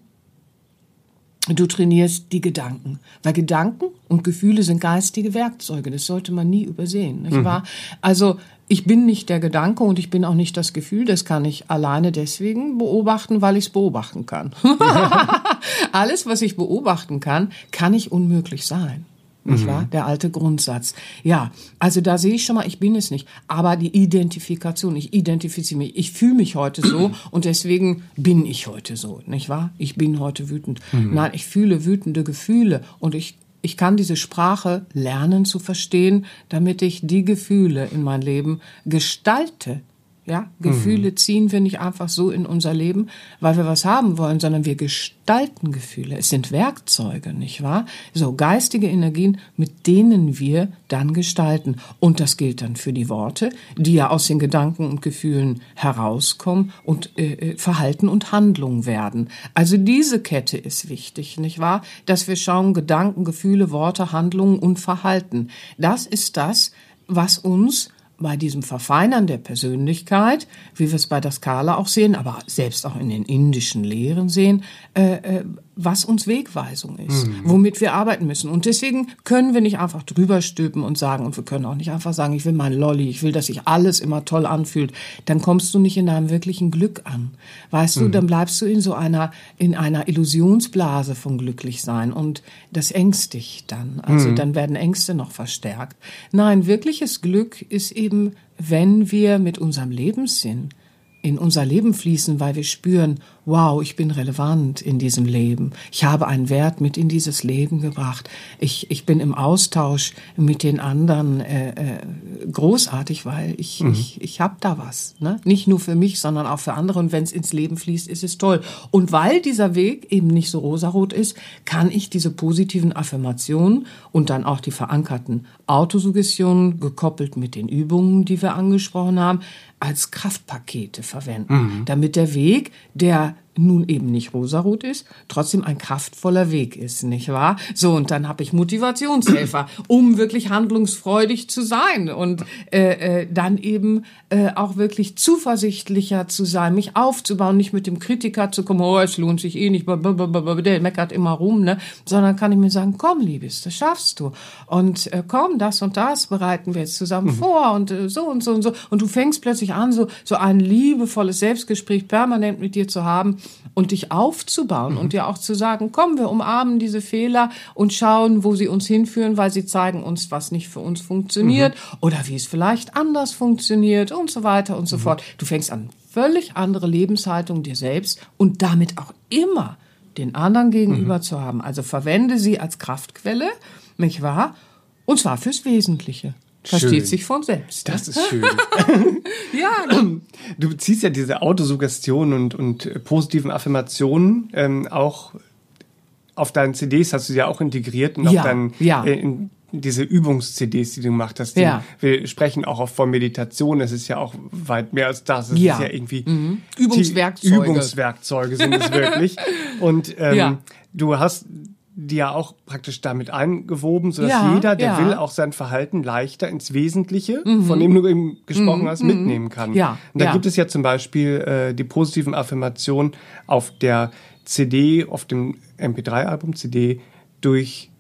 [SPEAKER 2] du trainierst die Gedanken. Weil Gedanken und Gefühle sind geistige Werkzeuge. Das sollte man nie übersehen. Nicht mhm. wahr? Also ich bin nicht der Gedanke und ich bin auch nicht das Gefühl. Das kann ich alleine deswegen beobachten, weil ich es beobachten kann. Alles, was ich beobachten kann, kann ich unmöglich sein nicht mhm. wahr? Der alte Grundsatz. Ja, also da sehe ich schon mal, ich bin es nicht. Aber die Identifikation, ich identifiziere mich, ich fühle mich heute so und deswegen bin ich heute so, nicht wahr? Ich bin heute wütend. Mhm. Nein, ich fühle wütende Gefühle und ich ich kann diese Sprache lernen zu verstehen, damit ich die Gefühle in mein Leben gestalte, ja, Gefühle mhm. ziehen wir nicht einfach so in unser Leben, weil wir was haben wollen, sondern wir gestalten Gefühle. Es sind Werkzeuge, nicht wahr? So geistige Energien, mit denen wir dann gestalten. Und das gilt dann für die Worte, die ja aus den Gedanken und Gefühlen herauskommen und äh, äh Verhalten und Handlung werden. Also diese Kette ist wichtig, nicht wahr? Dass wir schauen, Gedanken, Gefühle, Worte, Handlungen und Verhalten. Das ist das, was uns bei diesem Verfeinern der Persönlichkeit, wie wir es bei der Skala auch sehen, aber selbst auch in den indischen Lehren sehen, äh, äh, was uns Wegweisung ist, mhm. womit wir arbeiten müssen. Und deswegen können wir nicht einfach drüber stülpen und sagen, und wir können auch nicht einfach sagen, ich will mein Lolli, ich will, dass sich alles immer toll anfühlt. Dann kommst du nicht in deinem wirklichen Glück an. Weißt mhm. du, dann bleibst du in so einer, in einer Illusionsblase von glücklich sein und das ängstigt dann. Also mhm. dann werden Ängste noch verstärkt. Nein, wirkliches Glück ist eben, wenn wir mit unserem Lebenssinn in unser Leben fließen, weil wir spüren, wow, ich bin relevant in diesem Leben. Ich habe einen Wert mit in dieses Leben gebracht. Ich, ich bin im Austausch mit den anderen äh, äh, großartig, weil ich, mhm. ich, ich habe da was. Ne? Nicht nur für mich, sondern auch für andere. Und wenn es ins Leben fließt, ist es toll. Und weil dieser Weg eben nicht so rosarot ist, kann ich diese positiven Affirmationen und dann auch die verankerten Autosuggestionen, gekoppelt mit den Übungen, die wir angesprochen haben, als Kraftpakete verwenden, mhm. damit der Weg, der nun eben nicht rosarot ist, trotzdem ein kraftvoller Weg ist, nicht wahr? So, und dann habe ich Motivationshelfer, um wirklich handlungsfreudig zu sein und äh, äh, dann eben äh, auch wirklich zuversichtlicher zu sein, mich aufzubauen, nicht mit dem Kritiker zu kommen, oh, es lohnt sich eh nicht, der meckert immer rum, ne? sondern kann ich mir sagen, komm, Liebes, das schaffst du. Und äh, komm, das und das bereiten wir jetzt zusammen mhm. vor und äh, so und so und so. Und du fängst plötzlich an, so, so ein liebevolles Selbstgespräch permanent mit dir zu haben, und dich aufzubauen mhm. und dir auch zu sagen, komm, wir umarmen diese Fehler und schauen, wo sie uns hinführen, weil sie zeigen uns, was nicht für uns funktioniert mhm. oder wie es vielleicht anders funktioniert und so weiter und so mhm. fort. Du fängst an, völlig andere Lebenshaltung dir selbst und damit auch immer den anderen gegenüber mhm. zu haben. Also verwende sie als Kraftquelle, nicht wahr? Und zwar fürs Wesentliche. Versteht schön. sich von selbst.
[SPEAKER 1] Das ist schön. ja. Du ziehst ja diese Autosuggestion und, und positiven Affirmationen ähm, auch auf deinen CDs, hast du ja auch integriert und ja, auf deinen, ja. Äh, in diese Übungs-CDs, die du gemacht hast. Die, ja. Wir sprechen auch von Meditation, es ist ja auch weit mehr als das. Es ja. ist ja irgendwie
[SPEAKER 2] mhm. Übungswerkzeuge.
[SPEAKER 1] Übungswerkzeuge sind es wirklich. Und ähm, du hast die ja auch praktisch damit eingewoben, sodass ja, jeder, der ja. will, auch sein Verhalten leichter ins Wesentliche, mhm. von dem du eben gesprochen mhm. hast, mitnehmen kann. Ja, Und da ja. gibt es ja zum Beispiel äh, die positiven Affirmationen auf der CD, auf dem MP3-Album CD durch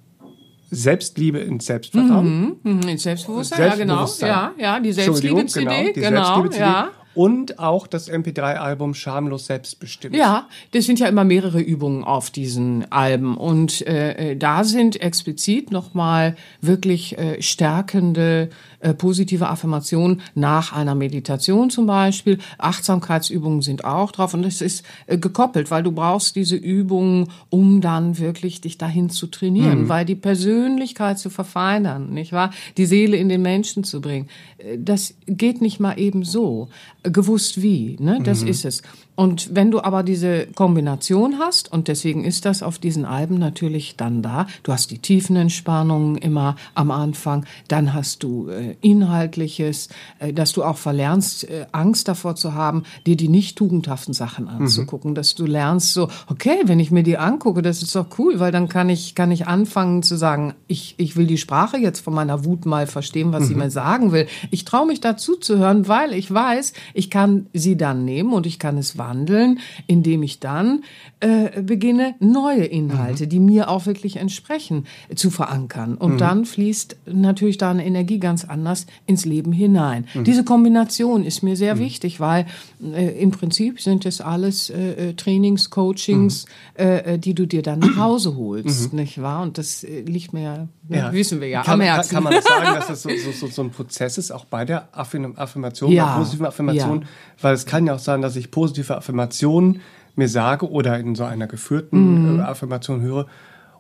[SPEAKER 1] Selbstliebe ins Selbstvertrauen.
[SPEAKER 2] Mhm. mhm. Ins Selbstbewusstsein, Selbstbewusstsein, ja genau. Ja, ja, die Selbstliebe-CD, genau. Die genau, Selbstliebe-CD. Ja
[SPEAKER 1] und auch das MP3-Album Schamlos Selbstbestimmt.
[SPEAKER 2] Ja, das sind ja immer mehrere Übungen auf diesen Alben und äh, äh da sind explizit nochmal wirklich äh, stärkende äh, positive Affirmationen nach einer Meditation zum Beispiel. Achtsamkeitsübungen sind auch drauf und es ist äh, gekoppelt, weil du brauchst diese Übungen, um dann wirklich dich dahin zu trainieren, mhm. weil die Persönlichkeit zu verfeinern, nicht wahr? Die Seele in den Menschen zu bringen. Äh, das geht nicht mal eben so. Gewusst wie, ne? Das mhm. ist es. Und wenn du aber diese Kombination hast, und deswegen ist das auf diesen Alben natürlich dann da, du hast die tiefen Entspannungen immer am Anfang, dann hast du äh, Inhaltliches, äh, dass du auch verlernst, äh, Angst davor zu haben, dir die nicht tugendhaften Sachen anzugucken, mhm. dass du lernst so, okay, wenn ich mir die angucke, das ist doch cool, weil dann kann ich, kann ich anfangen zu sagen, ich, ich will die Sprache jetzt von meiner Wut mal verstehen, was mhm. sie mir sagen will. Ich traue mich dazu zu hören, weil ich weiß, ich kann sie dann nehmen und ich kann es wandeln, indem ich dann äh, beginne, neue Inhalte, mhm. die mir auch wirklich entsprechen, zu verankern. Und mhm. dann fließt natürlich da eine Energie ganz anders ins Leben hinein. Mhm. Diese Kombination ist mir sehr mhm. wichtig, weil äh, im Prinzip sind es alles äh, äh Trainings, Coachings, mhm. äh, äh, die du dir dann nach Hause holst, mhm. nicht wahr? Und das liegt mir, ja. wissen wir ja,
[SPEAKER 1] kann, am Herzen. Kann, kann man sagen, dass das so, so, so, ein Prozess ist, auch bei der Affirmation, ja. bei positiven Affirmationen? Ja. Weil es kann ja auch sein, dass ich positive Affirmationen mir sage oder in so einer geführten mhm. Affirmation höre,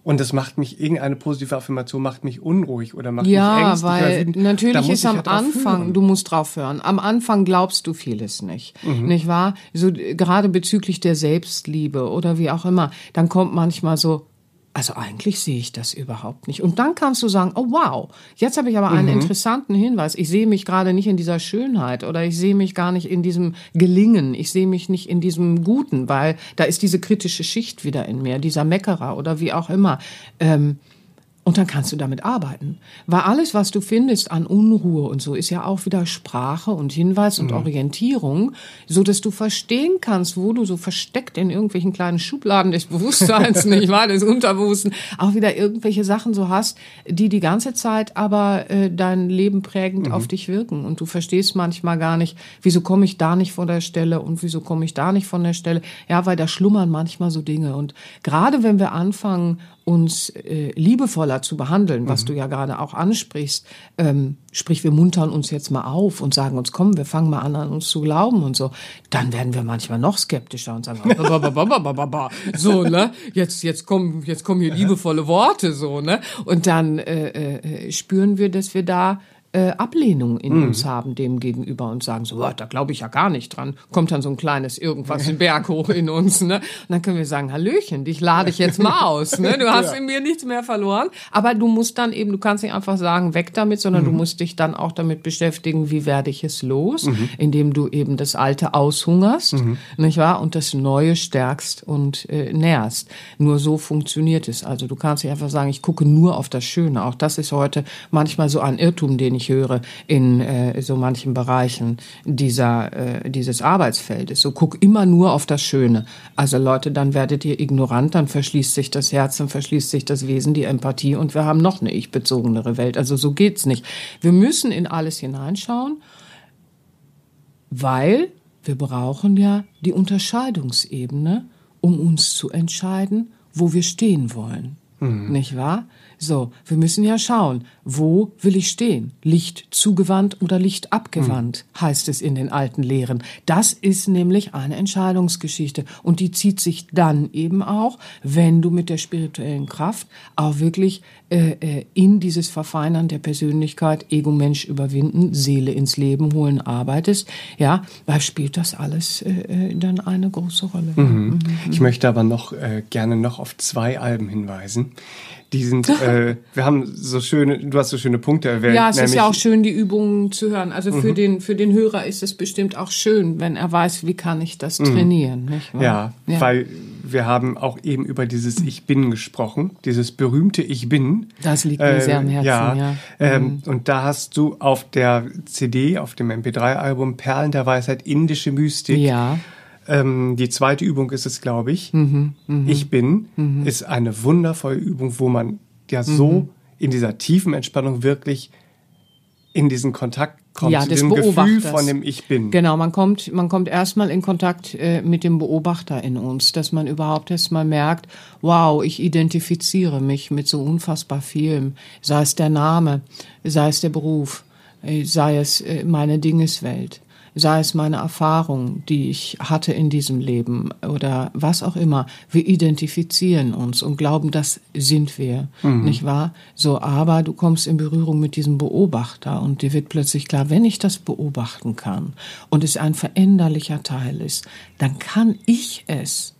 [SPEAKER 1] und das macht mich, irgendeine positive Affirmation macht mich unruhig oder macht
[SPEAKER 2] ja,
[SPEAKER 1] mich ängstlich.
[SPEAKER 2] weil natürlich ist am halt Anfang, du musst drauf hören. Am Anfang glaubst du vieles nicht. Mhm. Nicht wahr? So, gerade bezüglich der Selbstliebe oder wie auch immer. Dann kommt manchmal so, also eigentlich sehe ich das überhaupt nicht. Und dann kannst du sagen, oh wow, jetzt habe ich aber einen mhm. interessanten Hinweis. Ich sehe mich gerade nicht in dieser Schönheit oder ich sehe mich gar nicht in diesem Gelingen. Ich sehe mich nicht in diesem Guten, weil da ist diese kritische Schicht wieder in mir, dieser Meckerer oder wie auch immer. Ähm, und dann kannst du damit arbeiten. Weil alles, was du findest an Unruhe und so, ist ja auch wieder Sprache und Hinweis und mhm. Orientierung, so dass du verstehen kannst, wo du so versteckt in irgendwelchen kleinen Schubladen des Bewusstseins, nicht wahr, des Unterbewussten, auch wieder irgendwelche Sachen so hast, die die ganze Zeit aber äh, dein Leben prägend mhm. auf dich wirken. Und du verstehst manchmal gar nicht, wieso komme ich da nicht von der Stelle und wieso komme ich da nicht von der Stelle. Ja, weil da schlummern manchmal so Dinge. Und gerade wenn wir anfangen, uns äh, liebevoller zu behandeln, was mhm. du ja gerade auch ansprichst. Ähm, sprich, wir muntern uns jetzt mal auf und sagen uns, komm, wir fangen mal an, an uns zu glauben und so. Dann werden wir manchmal noch skeptischer und sagen, so, ne? Jetzt, jetzt kommen, jetzt kommen hier liebevolle Worte, so, ne? Und dann äh, äh, spüren wir, dass wir da äh, Ablehnung in mhm. uns haben dem gegenüber und sagen so, da glaube ich ja gar nicht dran. Kommt dann so ein kleines irgendwas den Berg hoch in uns, ne? Und dann können wir sagen, Hallöchen, dich lade ich jetzt mal aus, ne? Du hast ja. in mir nichts mehr verloren, aber du musst dann eben, du kannst nicht einfach sagen, weg damit, sondern mhm. du musst dich dann auch damit beschäftigen, wie werde ich es los, mhm. indem du eben das Alte aushungerst, mhm. nicht wahr? Und das Neue stärkst und äh, nährst. Nur so funktioniert es. Also du kannst nicht einfach sagen, ich gucke nur auf das Schöne. Auch das ist heute manchmal so ein Irrtum, den ich ich höre in äh, so manchen Bereichen dieser, äh, dieses Arbeitsfeldes. So guck immer nur auf das Schöne. Also Leute, dann werdet ihr ignorant, dann verschließt sich das Herz, dann verschließt sich das Wesen, die Empathie und wir haben noch eine ich-bezogenere Welt. Also so geht's nicht. Wir müssen in alles hineinschauen, weil wir brauchen ja die Unterscheidungsebene, um uns zu entscheiden, wo wir stehen wollen. Mhm. Nicht wahr? So, wir müssen ja schauen, wo will ich stehen? Licht zugewandt oder Licht abgewandt, mhm. heißt es in den alten Lehren. Das ist nämlich eine Entscheidungsgeschichte und die zieht sich dann eben auch, wenn du mit der spirituellen Kraft auch wirklich äh, äh, in dieses Verfeinern der Persönlichkeit, Ego-Mensch überwinden, Seele ins Leben holen arbeitest. Ja, da spielt das alles äh, äh, dann eine große Rolle. Mhm.
[SPEAKER 1] Mhm. Ich möchte aber noch äh, gerne noch auf zwei Alben hinweisen die sind, äh, wir haben so schöne, du hast so schöne Punkte erwähnt.
[SPEAKER 2] Ja, es ist ja auch schön, die Übungen zu hören. Also für mhm. den für den Hörer ist es bestimmt auch schön, wenn er weiß, wie kann ich das mhm. trainieren. Nicht
[SPEAKER 1] wahr? Ja, ja, weil wir haben auch eben über dieses Ich Bin gesprochen, dieses berühmte Ich Bin.
[SPEAKER 2] Das liegt mir äh, sehr am Herzen. Ja, ja.
[SPEAKER 1] Ähm, mhm. und da hast du auf der CD, auf dem MP3-Album Perlen der Weisheit indische Mystik.
[SPEAKER 2] Ja
[SPEAKER 1] ähm, die zweite Übung ist es, glaube ich. Mhm, mh. Ich bin, mhm. ist eine wundervolle Übung, wo man ja so mhm. in dieser tiefen Entspannung wirklich in diesen Kontakt kommt,
[SPEAKER 2] ja,
[SPEAKER 1] zu dem Gefühl von dem Ich Bin.
[SPEAKER 2] Genau, man kommt, man kommt erstmal in Kontakt äh, mit dem Beobachter in uns, dass man überhaupt erstmal merkt, wow, ich identifiziere mich mit so unfassbar vielem, sei es der Name, sei es der Beruf, äh, sei es äh, meine Dingeswelt sei es meine Erfahrung, die ich hatte in diesem Leben oder was auch immer, wir identifizieren uns und glauben, das sind wir, mhm. nicht wahr? So, aber du kommst in Berührung mit diesem Beobachter und dir wird plötzlich klar, wenn ich das beobachten kann und es ein veränderlicher Teil ist, dann kann ich es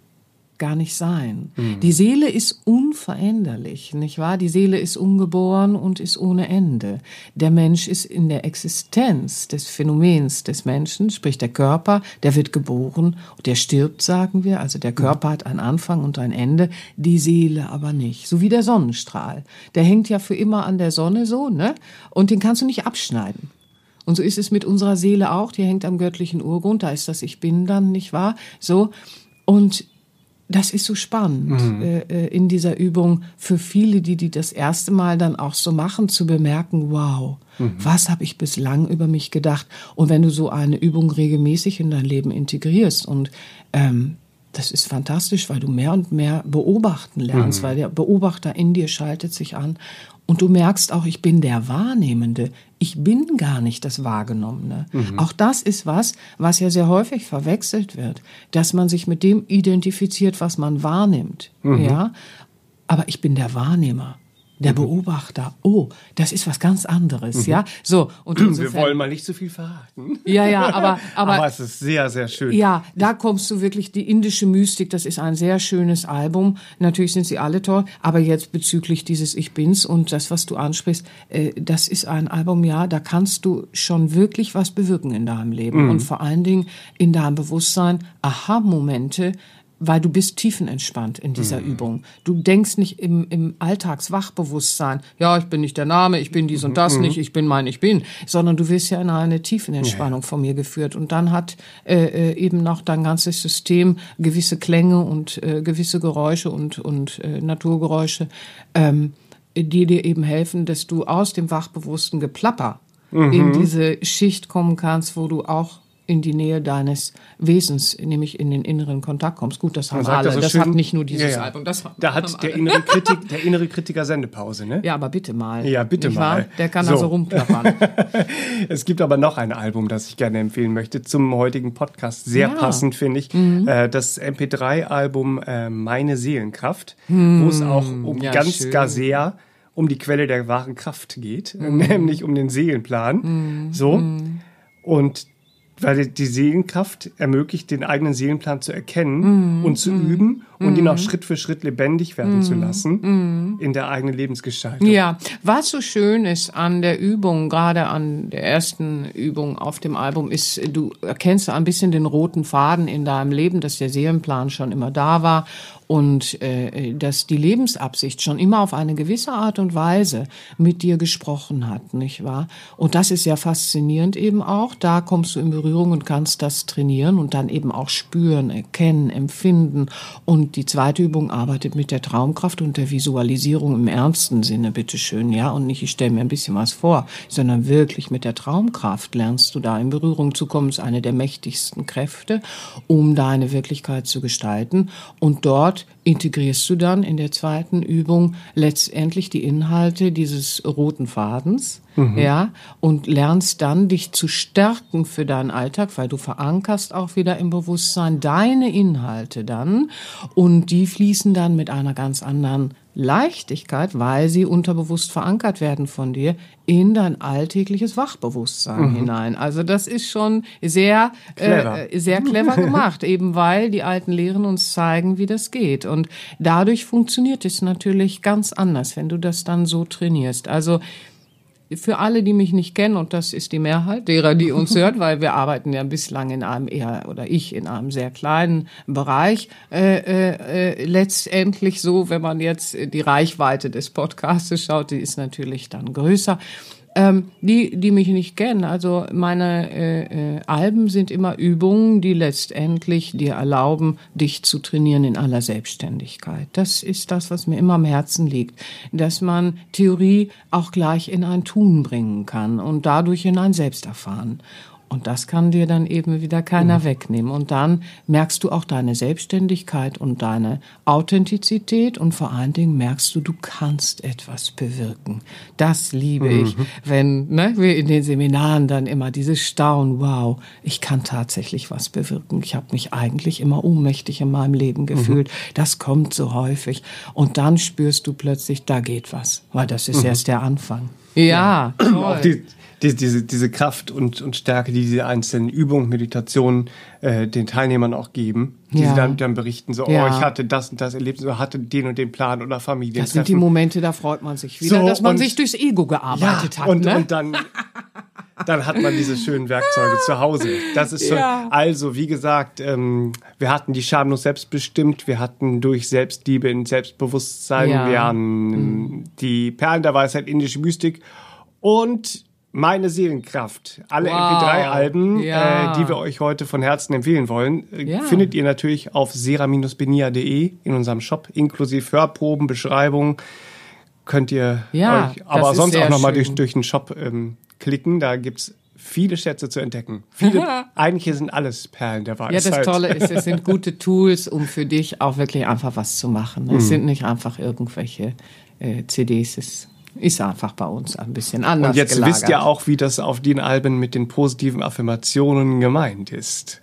[SPEAKER 2] gar nicht sein. Mhm. Die Seele ist unveränderlich, nicht wahr? Die Seele ist ungeboren und ist ohne Ende. Der Mensch ist in der Existenz des Phänomens des Menschen, sprich der Körper, der wird geboren, der stirbt, sagen wir. Also der Körper mhm. hat einen Anfang und ein Ende, die Seele aber nicht. So wie der Sonnenstrahl. Der hängt ja für immer an der Sonne so, ne? Und den kannst du nicht abschneiden. Und so ist es mit unserer Seele auch, die hängt am göttlichen Urgrund, da ist das Ich Bin dann, nicht wahr? So. Und das ist so spannend mhm. Äh, äh, in dieser Übung für viele, die die das erste Mal dann auch so machen, zu bemerken, wow, mhm. was habe ich bislang über mich gedacht? Und wenn du so eine Übung regelmäßig in dein Leben integrierst und ähm, das ist fantastisch, weil du mehr und mehr beobachten lernst, mhm. weil der Beobachter in dir schaltet sich an und du merkst auch, ich bin der Wahrnehmende. Ich bin gar nicht das Wahrgenommene. Mhm. Auch das ist was, was ja sehr häufig verwechselt wird, dass man sich mit dem identifiziert, was man wahrnimmt. Mhm. Ja, aber ich bin der Wahrnehmer der mhm. Beobachter. Oh, das ist was ganz anderes, mhm. ja. So
[SPEAKER 1] und insofern, wir wollen mal nicht zu so viel verraten.
[SPEAKER 2] Ja, ja, aber, aber
[SPEAKER 1] aber es ist sehr sehr schön.
[SPEAKER 2] Ja, da kommst du wirklich die indische Mystik. Das ist ein sehr schönes Album. Natürlich sind sie alle toll, aber jetzt bezüglich dieses Ich Bin's und das, was du ansprichst, äh, das ist ein Album, ja, da kannst du schon wirklich was bewirken in deinem Leben mhm. und vor allen Dingen in deinem Bewusstsein. Aha-Momente weil du bist tiefenentspannt in dieser mhm. Übung. Du denkst nicht im, im Alltagswachbewusstsein, ja, ich bin nicht der Name, ich bin dies und das mhm. nicht, ich bin mein, ich bin, sondern du wirst ja in eine Tiefenentspannung ja. von mir geführt. Und dann hat äh, äh, eben noch dein ganzes System gewisse Klänge und äh, gewisse Geräusche und, und äh, Naturgeräusche, ähm, die dir eben helfen, dass du aus dem wachbewussten Geplapper mhm. in diese Schicht kommen kannst, wo du auch in die Nähe deines Wesens, nämlich in den inneren Kontakt kommst. Gut, das haben alle. Das, so das hat nicht nur dieses ja, ja. Album. Das
[SPEAKER 1] da hat der innere, Kritik, der innere Kritiker Sendepause, ne?
[SPEAKER 2] Ja, aber bitte mal.
[SPEAKER 1] Ja, bitte nicht mal. Wahr?
[SPEAKER 2] Der kann so. also rumplappern.
[SPEAKER 1] es gibt aber noch ein Album, das ich gerne empfehlen möchte zum heutigen Podcast. Sehr ja. passend, finde ich. Mhm. Äh, das MP3-Album äh, Meine Seelenkraft, mhm. wo es auch um ganz schön. gar sehr um die Quelle der wahren Kraft geht, mhm. nämlich um den Seelenplan. Mhm. So. Mhm. Und weil die Seelenkraft ermöglicht, den eigenen Seelenplan zu erkennen mm, und zu mm, üben und mm. ihn auch Schritt für Schritt lebendig werden zu lassen in der eigenen Lebensgestaltung.
[SPEAKER 2] Ja, was so schön ist an der Übung, gerade an der ersten Übung auf dem Album, ist, du erkennst ein bisschen den roten Faden in deinem Leben, dass der Seelenplan schon immer da war und äh, dass die Lebensabsicht schon immer auf eine gewisse Art und Weise mit dir gesprochen hat, nicht wahr? Und das ist ja faszinierend eben auch. Da kommst du in Berührung und kannst das trainieren und dann eben auch spüren, erkennen, empfinden. Und die zweite Übung arbeitet mit der Traumkraft und der Visualisierung im ernsten Sinne, bitteschön, ja. Und nicht, ich stelle mir ein bisschen was vor, sondern wirklich mit der Traumkraft lernst du da in Berührung zu kommen. Das ist eine der mächtigsten Kräfte, um deine Wirklichkeit zu gestalten. Und dort integrierst du dann in der zweiten Übung letztendlich die Inhalte dieses roten Fadens, mhm. ja, und lernst dann dich zu stärken für deinen Alltag, weil du verankerst auch wieder im Bewusstsein deine Inhalte dann und die fließen dann mit einer ganz anderen Leichtigkeit, weil sie unterbewusst verankert werden von dir in dein alltägliches Wachbewusstsein mhm. hinein. Also das ist schon sehr clever. Äh, sehr clever gemacht, eben weil die alten Lehren uns zeigen, wie das geht. Und dadurch funktioniert es natürlich ganz anders, wenn du das dann so trainierst. Also für alle, die mich nicht kennen, und das ist die Mehrheit derer, die uns hört, weil wir arbeiten ja bislang in einem eher, oder ich in einem sehr kleinen Bereich, äh, äh, äh letztendlich so, wenn man jetzt die Reichweite des Podcasts schaut, die ist natürlich dann größer. Ähm, die, die mich nicht kennen, also meine äh, äh, Alben sind immer Übungen, die letztendlich dir erlauben, dich zu trainieren in aller Selbstständigkeit. Das ist das, was mir immer am Herzen liegt, dass man Theorie auch gleich in ein Tun bringen kann und dadurch in ein Selbsterfahren. Und das kann dir dann eben wieder keiner mhm. wegnehmen. Und dann merkst du auch deine Selbstständigkeit und deine Authentizität und vor allen Dingen merkst du, du kannst etwas bewirken. Das liebe mhm. ich, wenn ne, wir in den Seminaren dann immer dieses Staunen, wow, ich kann tatsächlich was bewirken. Ich habe mich eigentlich immer ohnmächtig in meinem Leben gefühlt. Mhm. Das kommt so häufig. Und dann spürst du plötzlich, da geht was, weil das ist mhm. erst der Anfang. Ja,
[SPEAKER 1] ja. toll diese, diese, diese Kraft und, und Stärke, die diese einzelnen Übungen, Meditationen äh, den Teilnehmern auch geben, die ja. sie dann, dann berichten, so, ja. oh, ich hatte das und das erlebt, so hatte den und den Plan oder Familie.
[SPEAKER 2] Das sind die Momente, da freut man sich wieder, so, dass man und, sich durchs Ego gearbeitet ja, hat.
[SPEAKER 1] Und,
[SPEAKER 2] ne?
[SPEAKER 1] und dann, dann hat man diese schönen Werkzeuge zu Hause. Das ist schon, also, wie gesagt, ähm, wir hatten die schamlos selbstbestimmt, wir hatten durch Selbstliebe in Selbstbewusstsein, wir haben mhm. die Perlen der Weisheit, indische Mystik und meine Seelenkraft. Alle wow. MP3-Alben, ja. äh, die wir euch heute von Herzen empfehlen wollen, äh, ja. findet ihr natürlich auf sera-benia.de in unserem Shop, inklusive Hörproben, Beschreibungen. Könnt ihr ja, euch aber sonst auch nochmal durch, durch den Shop ähm, klicken. Da gibt's viele Schätze zu entdecken. Viele, eigentlich sind alles Perlen der Weisheit.
[SPEAKER 2] Ja, das Tolle ist, es sind gute Tools, um für dich auch wirklich einfach was zu machen. Es mhm. sind nicht einfach irgendwelche äh, CDs. Ist einfach bei uns ein bisschen anders.
[SPEAKER 1] Und jetzt gelagert. wisst ihr auch, wie das auf den Alben mit den positiven Affirmationen gemeint ist.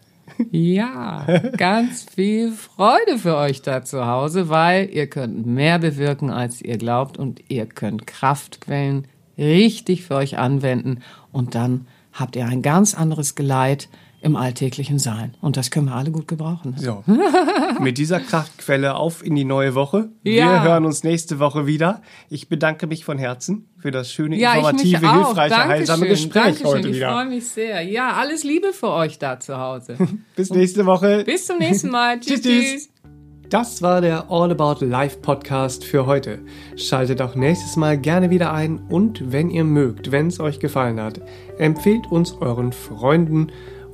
[SPEAKER 2] Ja, ganz viel Freude für euch da zu Hause, weil ihr könnt mehr bewirken, als ihr glaubt und ihr könnt Kraftquellen richtig für euch anwenden und dann habt ihr ein ganz anderes Geleit, im alltäglichen Sein. Und das können wir alle gut gebrauchen.
[SPEAKER 1] So. Mit dieser Kraftquelle auf in die neue Woche. Ja. Wir hören uns nächste Woche wieder. Ich bedanke mich von Herzen für das schöne, ja, informative, hilfreiche, Dankeschön. heilsame Gespräch Dankeschön. heute wieder.
[SPEAKER 2] Ich freue mich sehr. Ja, alles Liebe für euch da zu Hause.
[SPEAKER 1] bis nächste Woche.
[SPEAKER 2] Bis zum nächsten Mal. tschüss, tschüss.
[SPEAKER 1] Das war der All About Life Podcast für heute. Schaltet auch nächstes Mal gerne wieder ein und wenn ihr mögt, wenn es euch gefallen hat, empfehlt uns euren Freunden